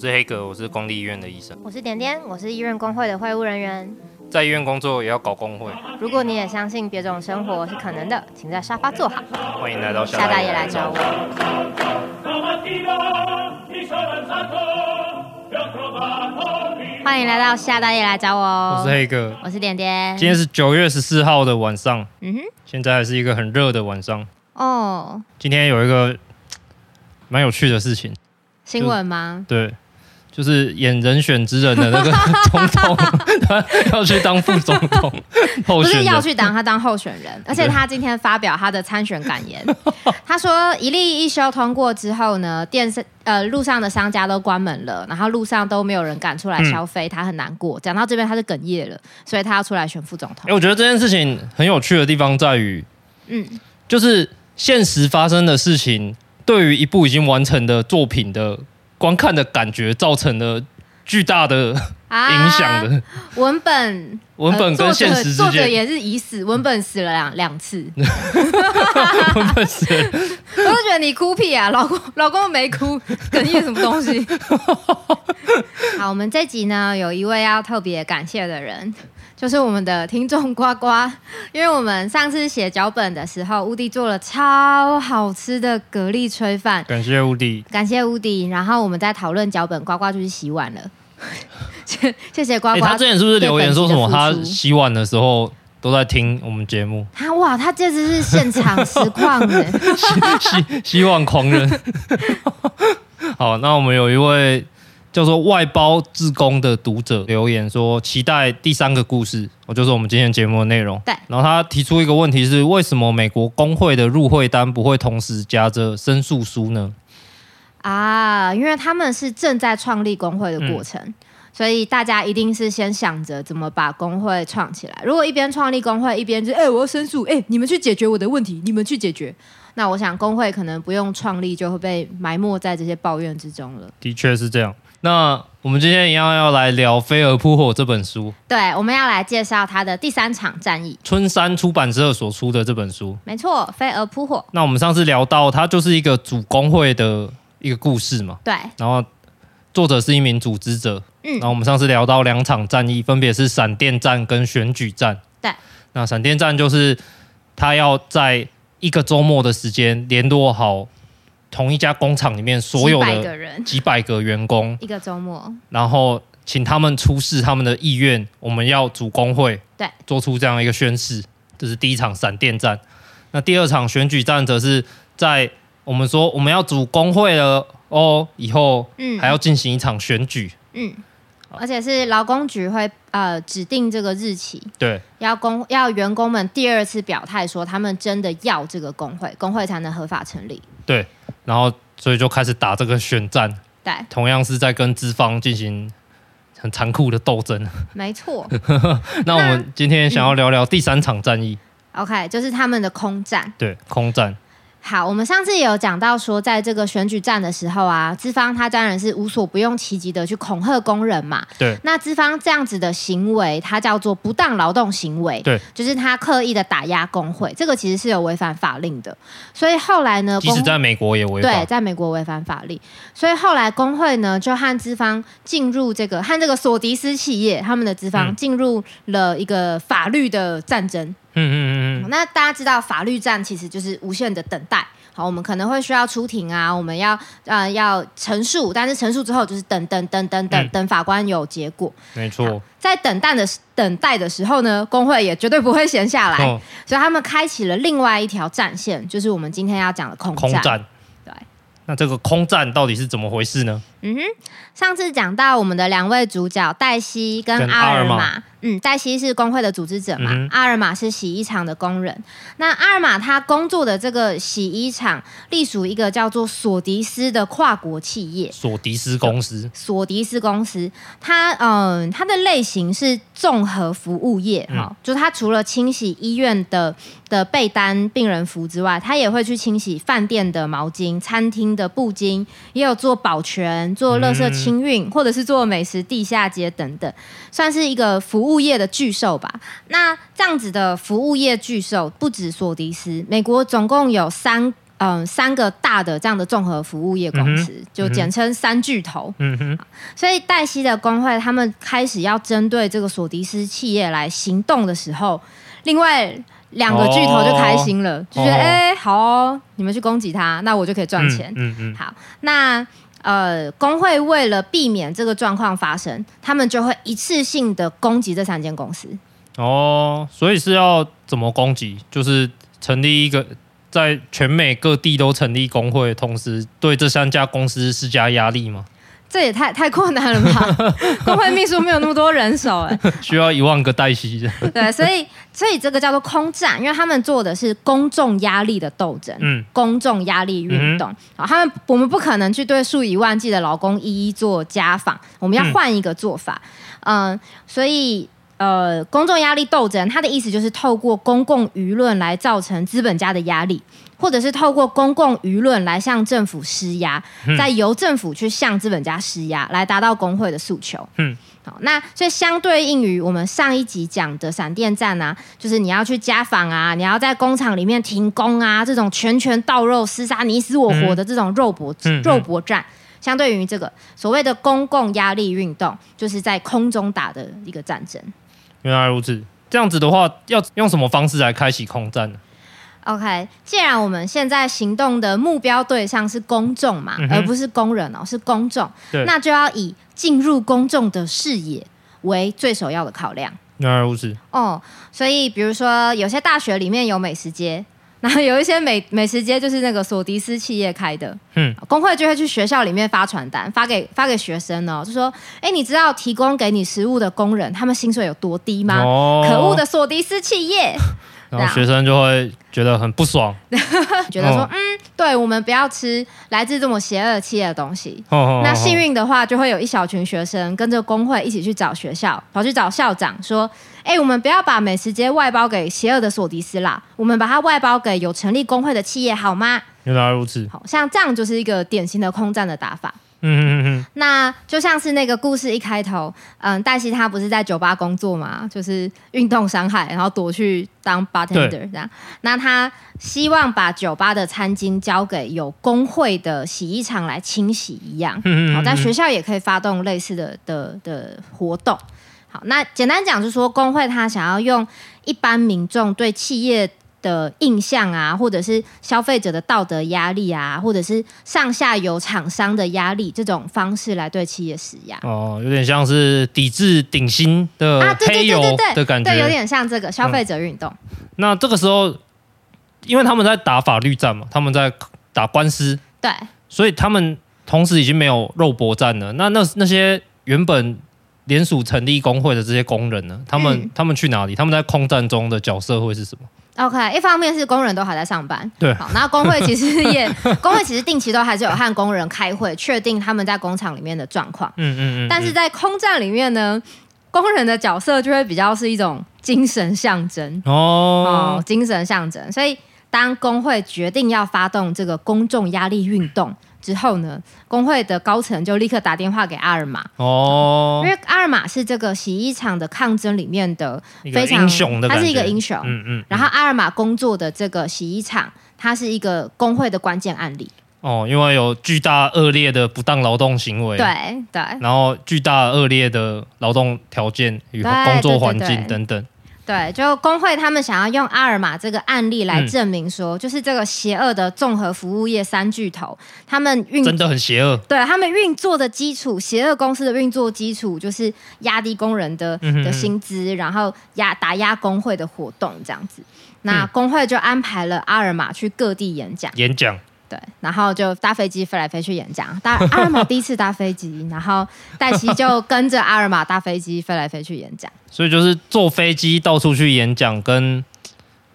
我是黑格，我是公立医院的医生。我是点点，我是医院工会的会务人员。在医院工作也要搞工会。如果你也相信别种生活是可能的，请在沙发坐好。欢迎来到夏大爷来找我。欢迎来到夏大爷来找我。我是黑哥，我是点点。今天是九月十四号的晚上。嗯哼。现在还是一个很热的晚上。哦。今天有一个蛮有趣的事情。新闻吗？对，就是演人选之人的那个 总统，他要去当副总统候选人，不是要去当，他当候选人。而且他今天发表他的参选感言，他说一例一休通过之后呢，电视呃路上的商家都关门了，然后路上都没有人敢出来消费，嗯、他很难过。讲到这边他就哽咽了，所以他要出来选副总统。哎，我觉得这件事情很有趣的地方在于，嗯，就是现实发生的事情。对于一部已经完成的作品的观看的感觉，造成了巨大的影响的、啊、文本，文本跟现实之间，作者也是已死，文本死了两两次。文本死了，我都觉得你哭屁啊，老公，老公没哭，哽咽什么东西？好，我们这集呢，有一位要特别感谢的人。就是我们的听众呱呱，因为我们上次写脚本的时候，乌迪做了超好吃的蛤蜊炊饭，感谢乌迪，感谢乌迪。然后我们在讨论脚本，呱呱就去洗碗了。谢谢呱呱。他之前是不是留言说什么？他洗碗的时候都在听我们节目。他哇，他这次是现场实况的，洗洗洗碗狂人。好，那我们有一位。叫做外包自工的读者留言说，期待第三个故事，我就是我们今天节目的内容。对，然后他提出一个问题是，为什么美国工会的入会单不会同时夹着申诉书呢？啊，因为他们是正在创立工会的过程，嗯、所以大家一定是先想着怎么把工会创起来。如果一边创立工会，一边就哎、欸、我要申诉，哎、欸、你们去解决我的问题，你们去解决。那我想工会可能不用创立，就会被埋没在这些抱怨之中了。的确是这样。那我们今天一样要来聊《飞蛾扑火》这本书。对，我们要来介绍它的第三场战役。春山出版社所出的这本书。没错，《飞蛾扑火》。那我们上次聊到，它就是一个主工会的一个故事嘛。对。然后作者是一名组织者。嗯。然后我们上次聊到两场战役，分别是闪电战跟选举战。对。那闪电战就是他要在一个周末的时间联络好。同一家工厂里面所有的几百个人，几百个员工，一个周末，然后请他们出示他们的意愿，我们要组工会，对，做出这样一个宣誓。这是第一场闪电战。那第二场选举战，则是在我们说我们要组工会了哦，以后还要进行一场选举，嗯，而且是劳工局会呃指定这个日期，对，要工要员工们第二次表态说他们真的要这个工会，工会才能合法成立，对。然后，所以就开始打这个选战。对，同样是在跟资方进行很残酷的斗争。没错。那我们今天想要聊聊第三场战役。嗯、OK，就是他们的空战。对，空战。好，我们上次也有讲到说，在这个选举战的时候啊，资方他当然是无所不用其极的去恐吓工人嘛。对。那资方这样子的行为，它叫做不当劳动行为。对。就是他刻意的打压工会，这个其实是有违反法令的。所以后来呢，即使在美国也违反。对，在美国违反法令。所以后来工会呢，就和资方进入这个和这个索迪斯企业他们的资方进入了一个法律的战争。嗯嗯嗯嗯，那大家知道法律战其实就是无限的等待。好，我们可能会需要出庭啊，我们要呃要陈述，但是陈述之后就是等等等等等等法官有结果。没错，在等待的等待的时候呢，工会也绝对不会闲下来，哦、所以他们开启了另外一条战线，就是我们今天要讲的空战。空战。对。那这个空战到底是怎么回事呢？嗯哼，上次讲到我们的两位主角黛西跟阿尔玛。嗯，黛西是工会的组织者嘛，嗯、阿尔玛是洗衣厂的工人。那阿尔玛他工作的这个洗衣厂隶属一个叫做索迪斯的跨国企业。索迪斯公司。索迪斯公司，它嗯，它的类型是综合服务业哈，嗯、就它除了清洗医院的的被单、病人服之外，它也会去清洗饭店的毛巾、餐厅的布巾，也有做保全、做垃圾清运，嗯、或者是做美食地下街等等，算是一个服务。业的巨兽吧，那这样子的服务业巨兽不止索迪斯，美国总共有三嗯三个大的这样的综合服务业公司，嗯、就简称三巨头。嗯哼。所以黛西的工会他们开始要针对这个索迪斯企业来行动的时候，另外两个巨头就开心了，哦、就觉得哎、哦欸、好、哦，你们去攻击他，那我就可以赚钱。嗯嗯，嗯。好，那。呃，工会为了避免这个状况发生，他们就会一次性的攻击这三间公司。哦，所以是要怎么攻击？就是成立一个在全美各地都成立工会，同时对这三家公司施加压力吗？这也太太困难了吧？工会秘书没有那么多人手哎，需要一万个黛西的。对，所以所以这个叫做空战，因为他们做的是公众压力的斗争，嗯，公众压力运动。好、嗯，他们我们不可能去对数以万计的劳工一一做家访，我们要换一个做法。嗯，嗯，所以呃，公众压力斗争，它的意思就是透过公共舆论来造成资本家的压力。或者是透过公共舆论来向政府施压，再由政府去向资本家施压，来达到工会的诉求。嗯，好，那所以相对应于我们上一集讲的闪电战啊，就是你要去家访啊，你要在工厂里面停工啊，这种拳拳到肉、厮杀你死我活的这种肉搏、嗯、肉搏战，相对于这个所谓的公共压力运动，就是在空中打的一个战争。原来如此，这样子的话，要用什么方式来开启空战呢？OK，既然我们现在行动的目标对象是公众嘛，嗯、而不是工人哦，是公众，那就要以进入公众的视野为最首要的考量。原来如此。哦，所以比如说有些大学里面有美食街，然后有一些美美食街就是那个索迪斯企业开的，嗯，工会就会去学校里面发传单，发给发给学生哦，就说，哎，你知道提供给你食物的工人他们薪水有多低吗？哦、可恶的索迪斯企业。然后学生就会觉得很不爽，觉得说，嗯，对，我们不要吃来自这么邪恶企业的东西。那幸运的话，就会有一小群学生跟着工会一起去找学校，跑去找校长说，哎，我们不要把美食街外包给邪恶的索迪斯啦，我们把它外包给有成立工会的企业，好吗？原来如此。好像这样就是一个典型的空战的打法。嗯嗯嗯嗯，那就像是那个故事一开头，嗯，黛西她不是在酒吧工作嘛，就是运动伤害，然后躲去当 bartender 这样。那她希望把酒吧的餐巾交给有工会的洗衣厂来清洗一样。嗯嗯，好，在学校也可以发动类似的的的活动。好，那简单讲就是说，工会他想要用一般民众对企业的印象啊，或者是消费者的道德压力啊，或者是上下游厂商的压力，这种方式来对企业施压。哦，有点像是抵制顶薪的黑油的感觉，对，有点像这个消费者运动。嗯。那这个时候，因为他们在打法律战嘛，他们在打官司，对，所以他们同时已经没有肉搏战了。那那那些原本联署成立工会的这些工人呢？他们、嗯、他们去哪里？他们在空战中的角色会是什么？OK，一方面是工人都还在上班，对，好，然后工会其实也，工会其实定期都还是有和工人开会，确定他们在工厂里面的状况，嗯嗯嗯。但是在空战里面呢，工人的角色就会比较是一种精神象征哦，哦，精神象征。所以当工会决定要发动这个公众压力运动。之后呢，工会的高层就立刻打电话给阿尔玛。哦，因为阿尔玛是这个洗衣厂的抗争里面的非常英雄的，他是一个英雄，嗯嗯。然后阿尔玛工作的这个洗衣厂，它是一个工会的关键案例。哦，因为有巨大恶劣的不当劳动行为，对对，然后巨大恶劣的劳动条件与工作环境等等。对，就工会他们想要用阿尔玛这个案例来证明说，嗯、就是这个邪恶的综合服务业三巨头，他们运真的很邪恶。对，他们运作的基础，邪恶公司的运作基础就是压低工人的的薪资，然后压打压工会的活动这样子。那工会就安排了阿尔玛去各地演讲，演讲。对，然后就搭飞机飞来飞去演讲。搭 阿尔玛第一次搭飞机，然后黛西就跟着阿尔玛搭飞机飞来飞去演讲。所以就是坐飞机到处去演讲，跟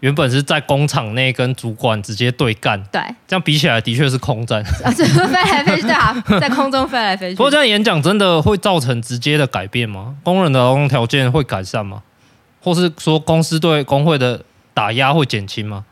原本是在工厂内跟主管直接对干。对，这样比起来的确是空战。啊，飞来飞去，对啊，在空中飞来飞去。不过这样演讲真的会造成直接的改变吗？工人的劳动条件会改善吗？或是说公司对工会的打压会减轻吗？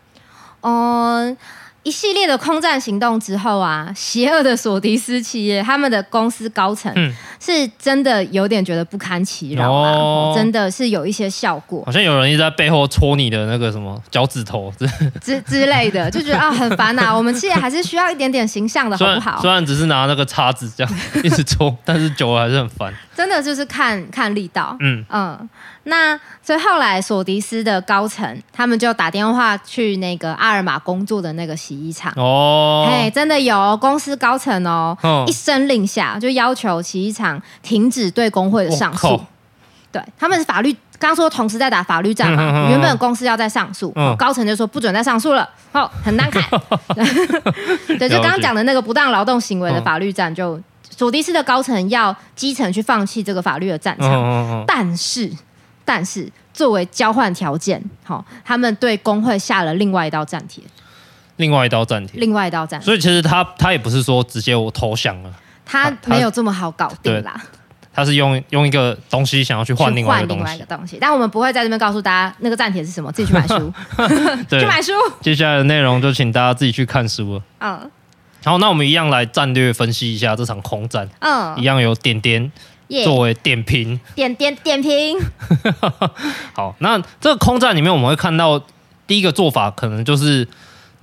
嗯。一系列的空战行动之后啊，邪恶的索迪斯企业他们的公司高层是真的有点觉得不堪其扰啊，哦、真的是有一些效果。好像有人一直在背后戳你的那个什么脚趾头 之之之类的，就觉得啊很烦呐。我们企业还是需要一点点形象的，好不好？虽然只是拿那个叉子这样一直戳，但是久了还是很烦。真的就是看看力道，嗯嗯。那所以后来索迪斯的高层他们就打电话去那个阿尔玛工作的那个洗衣厂。哦，嘿，真的有公司高层哦，哦一声令下就要求洗衣厂停止对工会的上诉。对，他们是法律，刚说同时在打法律战嘛，嗯、哼哼。原本公司要在上诉，嗯、高层就说不准再上诉了，哦，很难看。对，就刚刚讲的那个不当劳动行为的法律战，就索迪斯的高层要基层去放弃这个法律的战场，但是。但是作为交换条件，好，他们对工会下了另外一道战帖，另外一道战帖，另外一道战。所以其实他他也不是说直接我投降了，他没有这么好搞定啦。他是用用一个东西想要去换另外一个东西。但我们不会在这边告诉大家那个战帖是什么，自己去买 书，对 去买书。接下来的内容就请大家自己去看书了。嗯，好，那我们一样来战略分析一下这场空战。嗯，一样有点点。作为点评，点点点评。好，那这个空战里面，我们会看到第一个做法，可能就是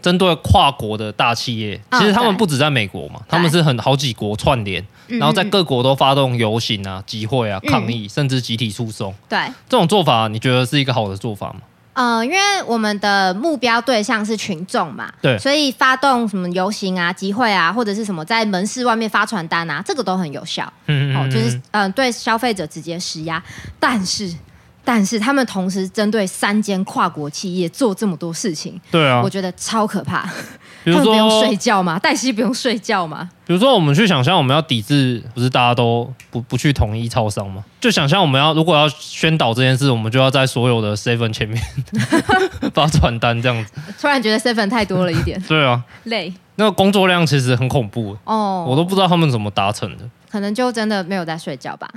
针对跨国的大企业。其实他们不止在美国嘛，他们是很好几国串联，然后在各国都发动游行啊、集会啊、抗议，甚至集体诉讼。对，这种做法，你觉得是一个好的做法吗？呃，因为我们的目标对象是群众嘛，对，所以发动什么游行啊、集会啊，或者是什么在门市外面发传单啊，这个都很有效。嗯嗯，嗯，哦，就是嗯、呃，对消费者直接施压，但是。但是他们同时针对三间跨国企业做这么多事情，对啊，我觉得超可怕。比如说，不用睡觉吗？黛西不用睡觉吗？比如说，我们去想象我们要抵制，不是大家都不不去统一超商吗？就想象我们要如果要宣导这件事，我们就要在所有的 seven 前面 发传单这样子。突然觉得 seven 太多了一点。对啊，累。那个工作量其实很恐怖哦，我都不知道他们怎么达成的。可能就真的没有在睡觉吧。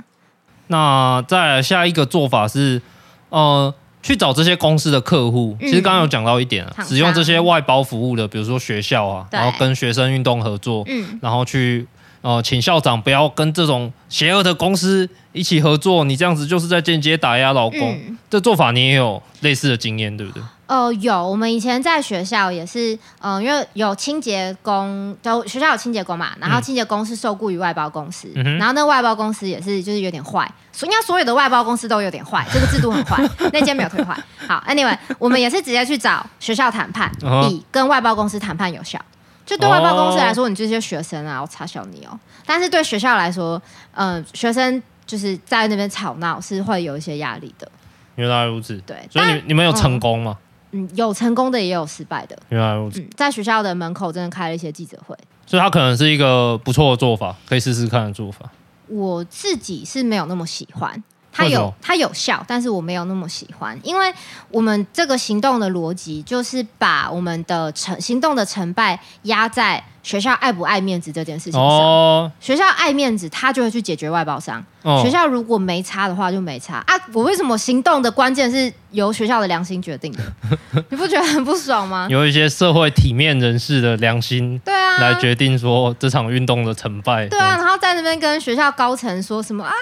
那再来下一个做法是，呃，去找这些公司的客户。其实刚刚有讲到一点啊，嗯、使用这些外包服务的，比如说学校啊，然后跟学生运动合作，嗯、然后去呃，请校长不要跟这种邪恶的公司一起合作。你这样子就是在间接打压劳工。嗯、这做法你也有类似的经验，对不对？哦、呃，有，我们以前在学校也是，嗯、呃，因为有清洁工，就学校有清洁工嘛，然后清洁工是受雇于外包公司，嗯、然后那外包公司也是就是有点坏，所应该所有的外包公司都有点坏，这个制度很坏，那间没有退坏。好，Anyway，我们也是直接去找学校谈判，比跟外包公司谈判有效。就对外包公司来说，你这些学生啊，我插笑你哦，但是对学校来说，嗯、呃，学生就是在那边吵闹是会有一些压力的。原来如此，对，所以你你们有成功吗？嗯嗯，有成功的也有失败的。原来如此。嗯，在学校的门口真的开了一些记者会，所以他可能是一个不错的做法，可以试试看的做法。我自己是没有那么喜欢，他有他有效，但是我没有那么喜欢，因为我们这个行动的逻辑就是把我们的成行动的成败压在。学校爱不爱面子这件事情上，哦、学校爱面子，他就会去解决外包商。哦、学校如果没差的话，就没差啊！我为什么行动的关键是由学校的良心决定的？你不觉得很不爽吗？有一些社会体面人士的良心，对啊，来决定说这场运动的成败。对啊，然后在那边跟学校高层说什么啊？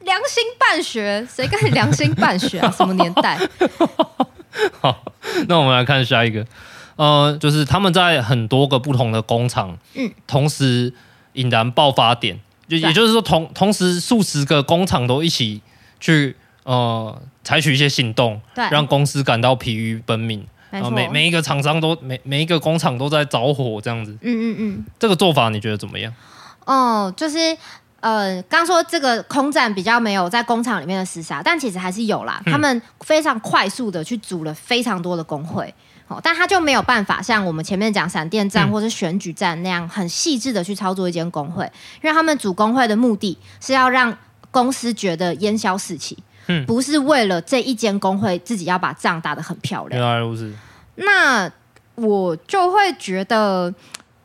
良心办学，谁跟你良心办学啊？什么年代？好，那我们来看下一个。呃，就是他们在很多个不同的工厂，嗯，同时引燃爆发点，就也就是说同，同同时数十个工厂都一起去呃采取一些行动，对，让公司感到疲于奔命，没错，每每一个厂商都每每一个工厂都在着火这样子，嗯嗯嗯，这个做法你觉得怎么样？哦，就是呃，刚说这个空战比较没有在工厂里面的厮杀，但其实还是有啦，嗯、他们非常快速的去组了非常多的工会。但他就没有办法像我们前面讲闪电战或是选举战那样很细致的去操作一间工会，因为他们组工会的目的是要让公司觉得烟消四起，嗯，不是为了这一间工会自己要把仗打得很漂亮。原来如此。那我就会觉得，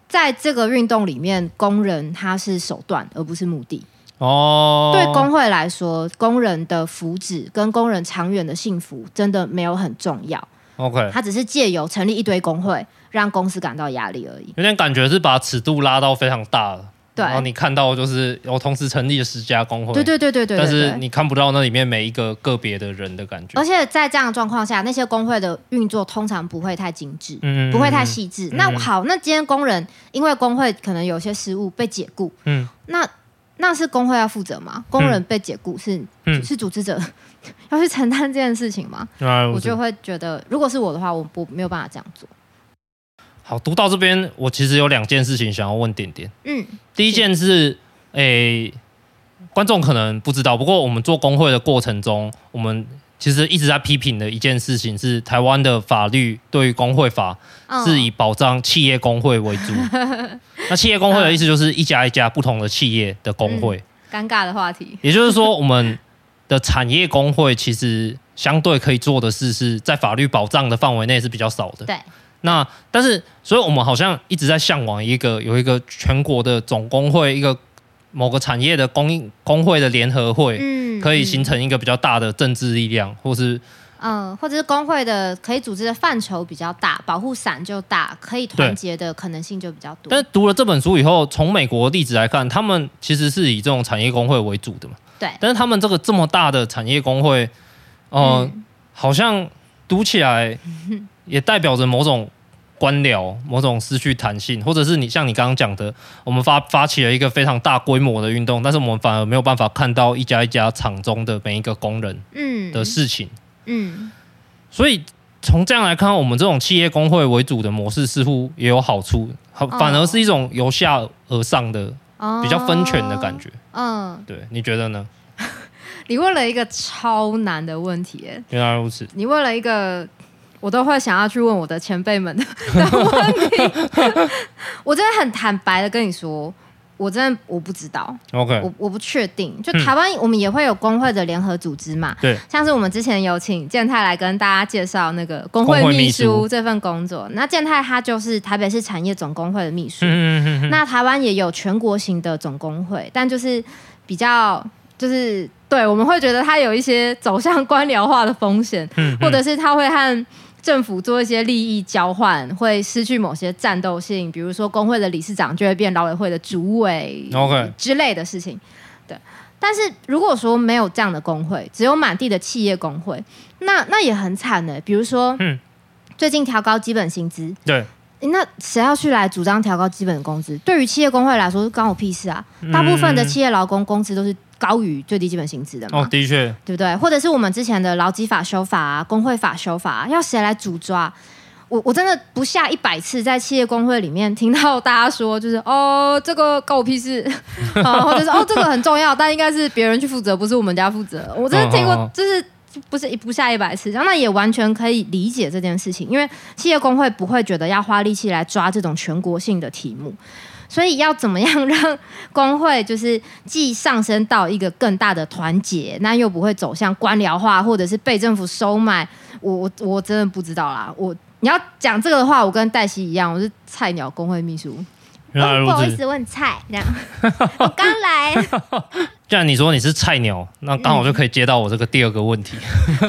在这个运动里面，工人他是手段而不是目的。哦，对工会来说，工人的福祉跟工人长远的幸福真的没有很重要。OK，他只是借由成立一堆工会，让公司感到压力而已。有点感觉是把尺度拉到非常大了。对，然后你看到就是有同时成立了十家工会，对对对对对，但是你看不到那里面每一个个别的人的感觉。而且在这样的状况下，那些工会的运作通常不会太精致，嗯，不会太细致。嗯、那好，那今天工人因为工会可能有些失误被解雇，嗯，那那是工会要负责吗？工人被解雇是、嗯、是组织者 要去承担这件事情吗？啊、我就会觉得，如果是我的话，我不没有办法这样做。好，读到这边，我其实有两件事情想要问点点。嗯，第一件是。诶、欸，观众可能不知道，不过我们做工会的过程中，我们其实一直在批评的一件事情是，台湾的法律对于工会法是以保障企业工会为主。哦、那企业工会的意思就是一家一家不同的企业的工会。嗯、尴尬的话题。也就是说，我们的产业工会其实相对可以做的事是在法律保障的范围内是比较少的。对。那但是，所以我们好像一直在向往一个有一个全国的总工会一个。某个产业的工工会的联合会，嗯，可以形成一个比较大的政治力量，或是，嗯，或者是工会的可以组织的范畴比较大，保护伞就大，可以团结的可能性就比较多。但是读了这本书以后，从美国的例子来看，他们其实是以这种产业工会为主的嘛。对。但是他们这个这么大的产业工会，呃，嗯，好像读起来也代表着某种。官僚某种失去弹性，或者是你像你刚刚讲的，我们发发起了一个非常大规模的运动，但是我们反而没有办法看到一家一家厂中的每一个工人嗯的事情嗯，嗯，所以从这样来看，我们这种企业工会为主的模式似乎也有好处，反而是一种由下而上的比较分权的感觉，嗯，对，你觉得呢？你问了一个超难的问题，原来如此，你问了一个。我都会想要去问我的前辈们的 问题。我真的很坦白的跟你说，我真的我不知道。OK，我我不确定。就台湾，我们也会有工会的联合组织嘛？对。像是我们之前有请健太来跟大家介绍那个工会秘书这份工作。那健太他就是台北市产业总工会的秘书。那台湾也有全国型的总工会，但就是比较就是对，我们会觉得他有一些走向官僚化的风险，或者是他会和。政府做一些利益交换，会失去某些战斗性，比如说工会的理事长就会变劳委会的主委，OK 之类的事情。对，但是如果说没有这样的工会，只有满地的企业工会，那那也很惨呢。比如说，嗯，最近调高基本薪资，对，那谁要去来主张调高基本工资？对于企业工会来说，关我屁事啊！大部分的企业劳工工资都是。高于最低基本薪资的嘛？哦，的确，对不对？或者是我们之前的劳基法修法啊，工会法修法啊，要谁来主抓？我我真的不下一百次在企业工会里面听到大家说，就是哦，这个关我屁事啊，或者是哦，这个很重要，但应该是别人去负责，不是我们家负责。我真的听过，就是不是不下一百次，然后那也完全可以理解这件事情，因为企业工会不会觉得要花力气来抓这种全国性的题目。所以要怎么样让工会就是既上升到一个更大的团结，那又不会走向官僚化或者是被政府收买？我我我真的不知道啦。我你要讲这个的话，我跟黛西一样，我是菜鸟工会秘书。不好意思，我很菜，这样。我刚来。既 然你说你是菜鸟，那刚好就可以接到我这个第二个问题。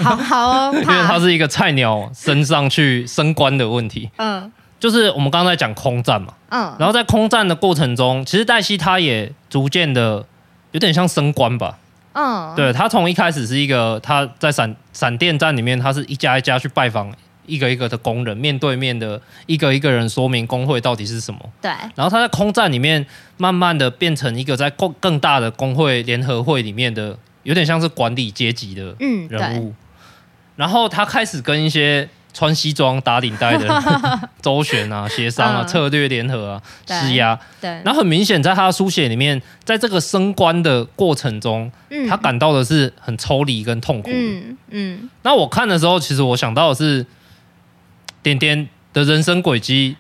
好好哦，因为它是一个菜鸟升上去升官的问题。嗯。就是我们刚才讲空战嘛，嗯，然后在空战的过程中，其实黛西他也逐渐的有点像升官吧，嗯，对，他从一开始是一个他在闪闪电战里面，他是一家一家去拜访一个一个的工人，面对面的一个一个人说明工会到底是什么，对，然后他在空战里面慢慢的变成一个在更更大的工会联合会里面的有点像是管理阶级的人物，嗯，然后他开始跟一些。穿西装打领带的 周旋啊，协商啊，策略联合啊，施压。对，然后很明显，在他的书写里面，在这个升官的过程中，他感到的是很抽离跟痛苦的。嗯嗯。那我看的时候，其实我想到的是，点点的人生轨迹，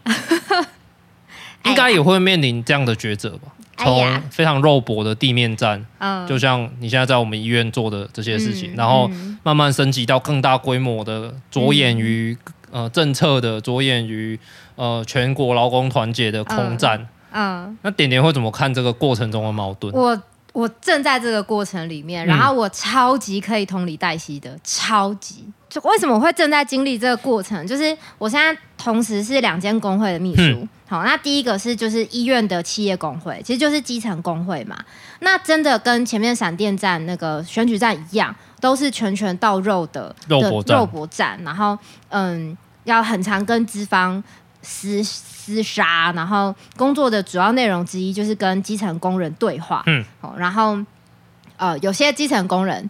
应该也会面临这样的抉择吧。从非常肉搏的地面战，嗯，就像你现在在我们医院做的这些事情，然后慢慢升级到更大规模的，着眼于呃政策的，着眼于呃全国劳工团结的空战，嗯，那点点会怎么看这个过程中的矛盾？我我正在这个过程里面，然后我超级可以同理黛西的，超级。为什么我会正在经历这个过程？就是我现在同时是两间工会的秘书。嗯、好，那第一个是就是医院的企业工会，其实就是基层工会嘛。那真的跟前面闪电战那个选举战一样，都是拳拳到肉的肉搏战，肉搏战。然后嗯，要很常跟资方厮厮杀，然后工作的主要内容之一就是跟基层工人对话。嗯，好，然后呃，有些基层工人。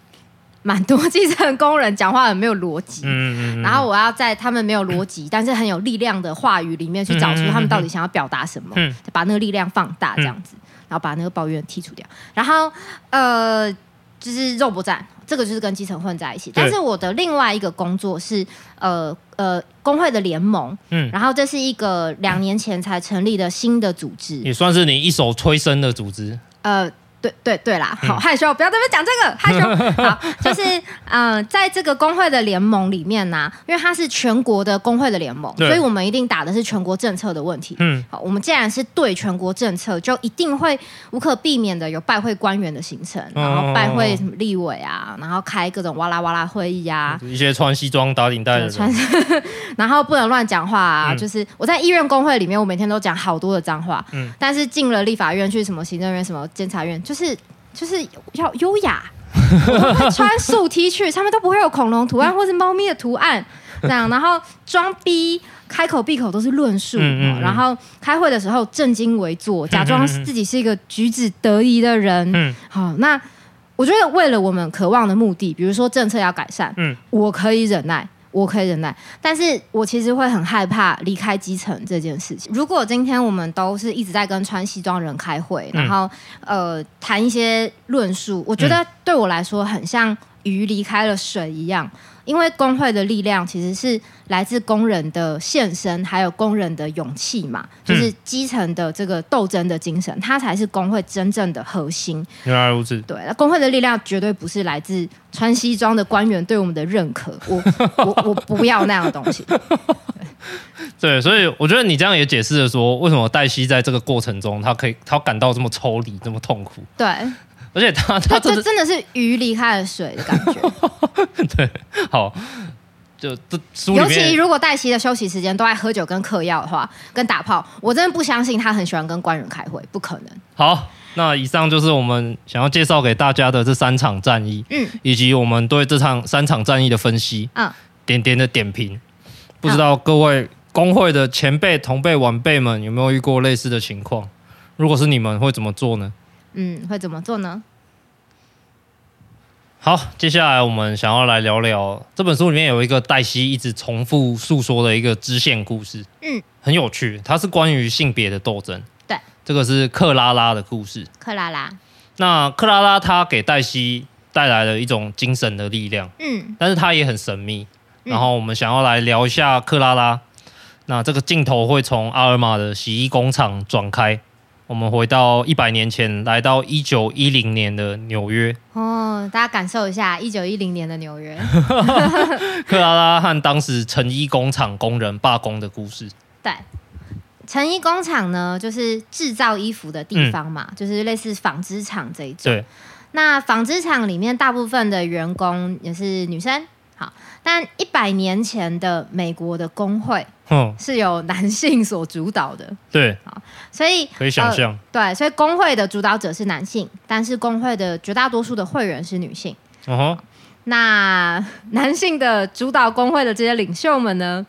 蛮多基层工人讲话很没有逻辑，嗯嗯，然后我要在他们没有逻辑但是很有力量的话语里面去找出他们到底想要表达什么，嗯，把那个力量放大这样子，然后把那个抱怨剔除掉，然后呃，就是肉搏战，这个就是跟基层混在一起。但是我的另外一个工作是呃呃工会的联盟，嗯，然后这是一个两年前才成立的新的组织，也算是你一手催生的组织，呃。对对对啦，好害羞，不要在这边讲这个害羞。好，就是嗯、呃，在这个工会的联盟里面呢、啊，因为它是全国的工会的联盟，所以我们一定打的是全国政策的问题。嗯，好，我们既然是对全国政策，就一定会无可避免的有拜会官员的行程，然后拜会什么立委啊，然后开各种哇啦哇啦会议啊，一些穿西装打领带的穿，然后不能乱讲话啊。嗯、就是我在医院工会里面，我每天都讲好多的脏话。嗯，但是进了立法院去什么行政院什么监察院，就是就是要优雅，我会穿素 T 恤，上面都不会有恐龙图案或是猫咪的图案，这样，然后装逼，开口闭口都是论述，嗯嗯，然后开会的时候正襟危坐，假装自己是一个举止得宜的人。嗯，好，那我觉得为了我们渴望的目的，比如说政策要改善，嗯，我可以忍耐。我可以忍耐，但是我其实会很害怕离开基层这件事情。如果今天我们都是一直在跟穿西装人开会，然后呃谈一些论述，我觉得对我来说很像鱼离开了水一样。因为工会的力量其实是来自工人的献身，还有工人的勇气嘛，就是基层的这个斗争的精神，它才是工会真正的核心。原来如此。对，工会的力量绝对不是来自穿西装的官员对我们的认可。我我我不要那样的东西。对，对，所以我觉得你这样也解释了说，为什么黛西在这个过程中，他可以他感到这么抽离，这么痛苦。对。而且他他这真的是鱼离开了水的感觉。对，好，就这书尤其如果黛西的休息时间都在喝酒跟嗑药的话，跟打炮，我真的不相信他很喜欢跟官员开会，不可能。好，那以上就是我们想要介绍给大家的这三场战役，嗯，以及我们对这场三场战役的分析，嗯，点点的点评。不知道各位工会的前辈、同辈、晚辈们有没有遇过类似的情况？如果是你们，会怎么做呢？嗯，会怎么做呢？好，接下来我们想要来聊聊这本书里面有一个黛西一直重复诉说的一个支线故事。嗯，很有趣，它是关于性别的斗争。对，这个是克拉拉的故事。克拉拉，那克拉拉她给黛西带来了一种精神的力量。嗯，但是她也很神秘。然后我们想要来聊一下克拉拉。那这个镜头会从阿尔玛的洗衣工厂转开。我们回到一百年前，来到一九一零年的纽约。哦，大家感受一下一九一零年的纽约。克拉拉和当时成衣工厂工人罢工的故事。对，成衣工厂呢，就是制造衣服的地方嘛，嗯、就是类似纺织厂这一种。对。那纺织厂里面大部分的员工也是女生。好，但一百年前的美国的工会，嗯，是由男性所主导的，对，好，所以可以想象，呃，对，所以工会的主导者是男性，但是工会的绝大多数的会员是女性，那 男性的主导工会的这些领袖们呢，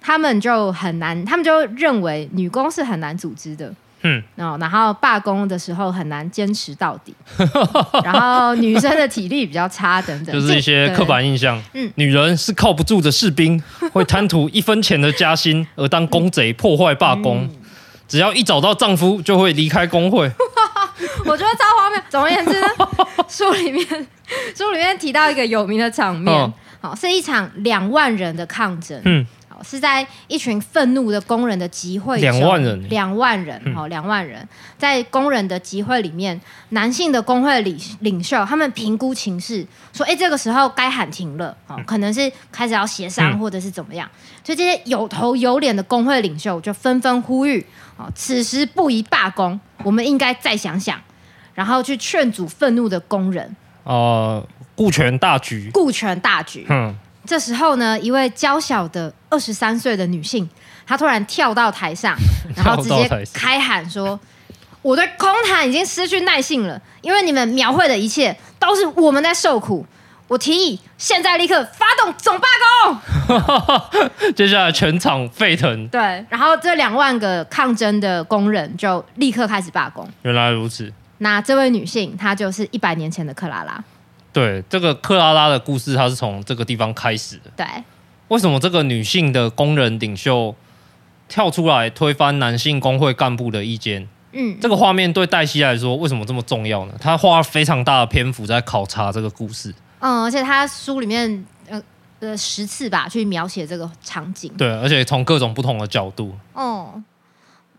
他们就很难，他们就认为女工是很难组织的。嗯，然后罢工的时候很难坚持到底，然后女生的体力比较差等等，就是一些刻板印象。嗯，女人是靠不住的士兵，会贪图一分钱的加薪而当公贼破坏罢工，只要一找到丈夫就会离开工会。我觉得超荒谬。总而言之呢，书里面书里面提到一个有名的场面，好，是一场两万人的抗争。嗯。是在一群愤怒的工人的集会，两万人，两万人，好，两万人。在工人的集会里面，男性的工会领领袖他们评估情势，说，哎，这个时候该喊停了，哦，可能是开始要协商或者是怎么样，所以这些有头有脸的工会领袖就纷纷呼吁，哦，此时不宜罢工，我们应该再想想，然后去劝阻愤怒的工人，呃，顾全大局，顾全大局，嗯。这时候呢，一位娇小的二十三岁的女性，她突然跳到台上，然后直接开喊说：“我对空谈已经失去耐性了，因为你们描绘的一切都是我们在受苦。我提议现在立刻发动总罢工。”接下来全场沸腾。对，然后这两万个抗争的工人就立刻开始罢工。原来如此。那这位女性，她就是一百年前的克拉拉。对，这个克拉拉的故事，她是从这个地方开始的。对，为什么这个女性的工人领袖跳出来推翻男性工会干部的意见？嗯，这个画面对黛西来说为什么这么重要呢？她花了非常大的篇幅在考察这个故事。嗯，而且她书里面呃呃十次吧去描写这个场景。对，而且从各种不同的角度。哦。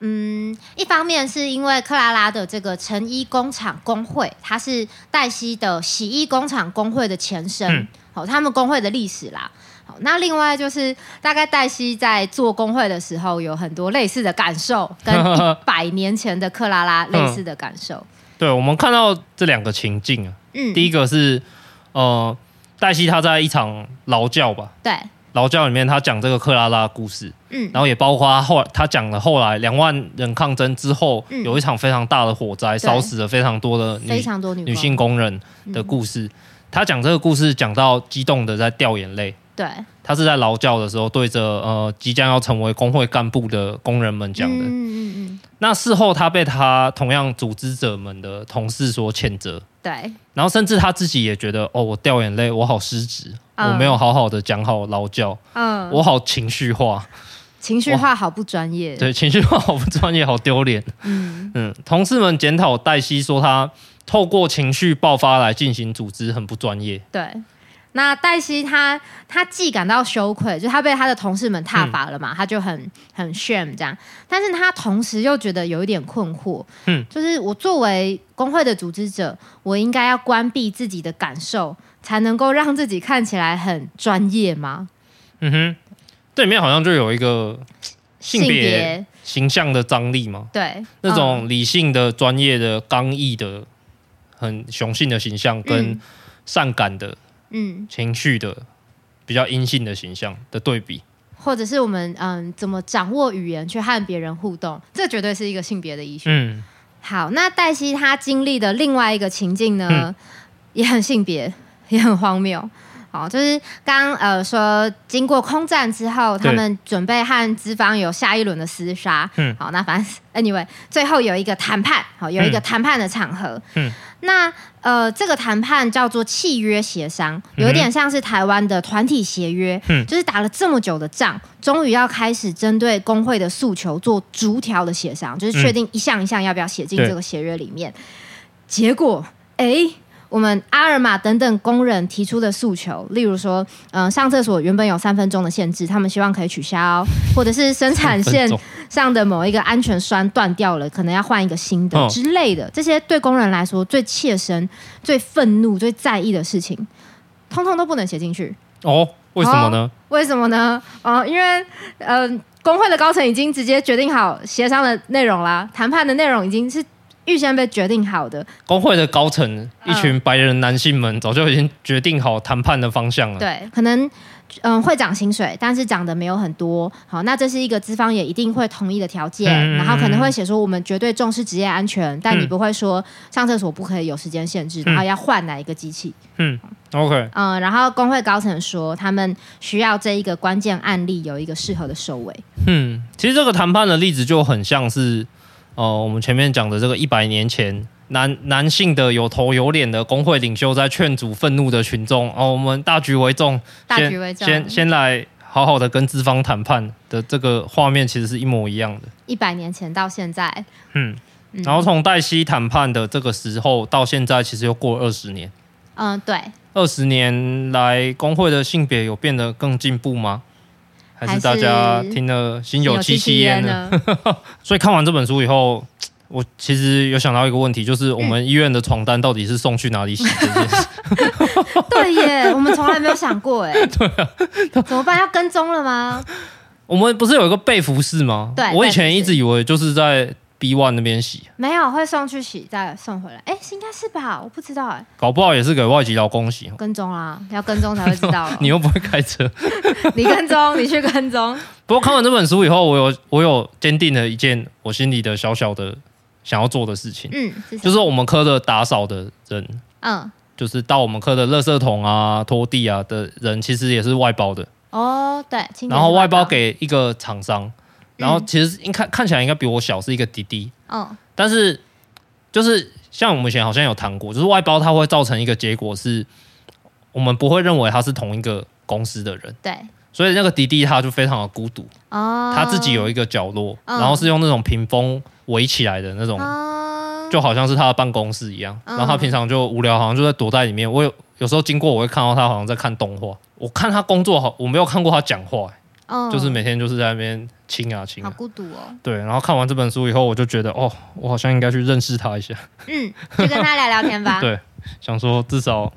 嗯，一方面是因为克拉拉的这个成衣工厂工会，它是黛西的洗衣工厂工会的前身，好、嗯，他们工会的历史啦。好，那另外就是大概黛西在做工会的时候，有很多类似的感受，跟 一百年前的克拉拉类似的感受。嗯、对，我们看到这两个情境啊，嗯，第一个是呃，黛西她在一场劳教吧，对。劳教里面，她讲这个克拉拉的故事，嗯，然后也包括她后来他讲了后来两万人抗争之后，嗯、有一场非常大的火灾，烧死了非常多的女非常多女女性工人的故事。嗯、他讲这个故事讲到激动的在掉眼泪，对，他是在劳教的时候对着呃即将要成为工会干部的工人们讲的，嗯嗯嗯。那事后他被他同样组织者们的同事所谴责，对，然后甚至他自己也觉得哦，我掉眼泪，我好失职。我没有好好的讲好劳教，嗯，我好情绪化，情绪化好不专业，对，情绪化好不专业，好丢脸，嗯。嗯，同事们检讨黛西说他透过情绪爆发来进行组织很不专业，对，那黛西她她既感到羞愧，就她被她的同事们踏伐了嘛，嗯、他就很很 shame 这样，但是她同时又觉得有一点困惑，嗯，就是我作为工会的组织者，我应该要关闭自己的感受。才能够让自己看起来很专业吗？嗯哼，这里面好像就有一个性别形象的张力嘛。对，那种理性的、专业的、刚毅的、很雄性的形象，跟善感的、嗯，情绪的、比较阴性的形象的对比，或者是我们嗯怎么掌握语言去和别人互动，这绝对是一个性别的议题。嗯，好，那黛西她经历的另外一个情境呢，嗯、也很性别。也很荒谬，好，就是刚呃说，经过空战之后，他们准备和资方有下一轮的厮杀，嗯，好，那反正 anyway，最后有一个谈判，好，有一个谈判的场合，嗯，那呃这个谈判叫做契约协商，有点像是台湾的团体协约，嗯，就是打了这么久的仗，终于要开始针对工会的诉求做逐条的协商，就是确定一项一项要不要写进这个协约里面，结果哎。欸我们阿尔玛等等工人提出的诉求，例如说，嗯、呃，上厕所原本有三分钟的限制，他们希望可以取消，或者是生产线上的某一个安全栓断掉了，可能要换一个新的之类的。这些对工人来说最切身、最愤怒、最在意的事情，通通都不能写进去。哦，为什么呢？哦、为什么呢？哦，因为呃，工会的高层已经直接决定好协商的内容啦，谈判的内容已经是。预先被决定好的，工会的高层，一群白人男性们早就已经决定好谈判的方向了。对，可能嗯会涨薪水，但是涨的没有很多。好，那这是一个资方也一定会同意的条件。嗯、然后可能会写说我们绝对重视职业安全，但你不会说上厕所不可以有时间限制，嗯、然后要换哪一个机器。嗯，OK。嗯，然后工会高层说他们需要这一个关键案例有一个适合的收尾。嗯，其实这个谈判的例子就很像是。哦、呃，我们前面讲的这个一百年前，男男性的有头有脸的工会领袖在劝阻愤怒的群众。哦、呃，我们大局为重，大局为重，先先先来好好的跟资方谈判的这个画面，其实是一模一样的。一百年前到现在，嗯，然后从黛西谈判的这个时候到现在，其实又过了二十年。嗯，对。二十年来，工会的性别有变得更进步吗？还是大家听了心有戚戚焉呢？所以看完这本书以后，我其实有想到一个问题，就是我们医院的床单到底是送去哪里洗这件事？对耶，我们从来没有想过哎。对啊，怎么办？要跟踪了吗？我们不是有一个被服室吗？对，我以前一直以为就是在。B One 那边洗？没有，会送去洗再送回来。哎，应该是吧？我不知道哎。搞不好也是给外籍劳工洗。跟踪啦，要跟踪才会知道。你又不会开车，你跟踪，你去跟踪。不过看完这本书以后，我有我有坚定了一件我心里的小小的想要做的事情。嗯，是就是我们科的打扫的人，嗯，就是到我们科的垃圾桶啊、拖地啊的人，其实也是外包的。哦，对，然后外包给一个厂商。然后其实应看看起来应该比我小，是一个弟弟。嗯。但是就是像我们以前好像有谈过，就是外包它会造成一个结果是，我们不会认为他是同一个公司的人。对。所以那个弟弟他就非常的孤独。哦。他自己有一个角落，然后是用那种屏风围起来的那种，就好像是他的办公室一样。然后他平常就无聊，好像就在躲在里面。我有有时候经过，我会看到他好像在看动画。我看他工作好，我没有看过他讲话。哦。就是每天就是在那边。亲啊亲啊，好孤独哦。对，然后看完这本书以后，我就觉得，哦，我好像应该去认识他一下。嗯，就跟他聊聊天吧。对，想说至少，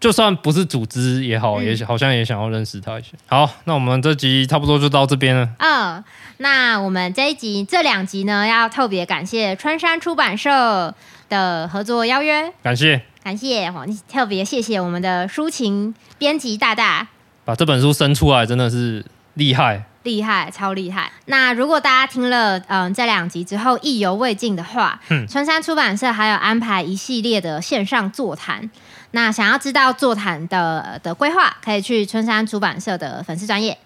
就算不是组织也好，嗯、也好像也想要认识他一下。好，那我们这集差不多就到这边了。嗯，那我们这一集这两集呢，要特别感谢春山出版社的合作邀约。感谢，感谢，特别谢谢我们的抒情编辑大大，把这本书生出来真的是厉害。厉害，超厉害！那如果大家听了嗯这两集之后意犹未尽的话，嗯，春山出版社还有安排一系列的线上座谈。那想要知道座谈的的规划，可以去春山出版社的粉丝专页。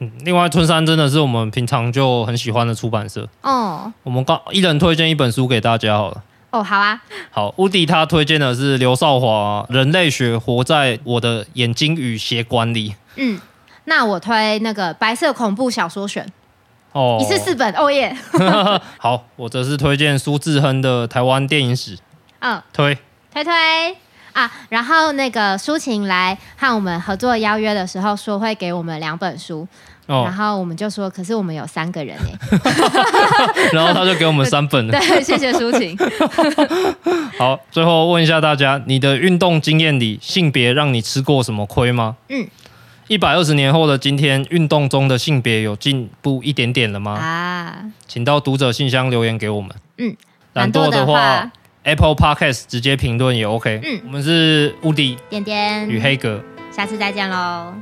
嗯，另外春山真的是我们平常就很喜欢的出版社哦。我们刚一人推荐一本书给大家好了。哦，好啊。好，乌迪他推荐的是刘少华《人类学活在我的眼睛与血管里》。嗯。那我推那个白色恐怖小说选哦，一次四本哦耶。好，我则是推荐苏志亨的台湾电影史。嗯，推推推啊，然后那个抒情来和我们合作邀约的时候说会给我们两本书，哦、然后我们就说，可是我们有三个人哎，然后他就给我们 三本了。对，谢谢抒情。好，最后问一下大家，你的运动经验里，性别让你吃过什么亏吗？嗯。一百二十年后的今天，运动中的性别有进步一点点了吗？啊，请到读者信箱留言给我们。嗯，懒惰的话，Apple Podcast 直接评论也 OK。嗯，我们是乌迪、点点与黑格，下次再见喽。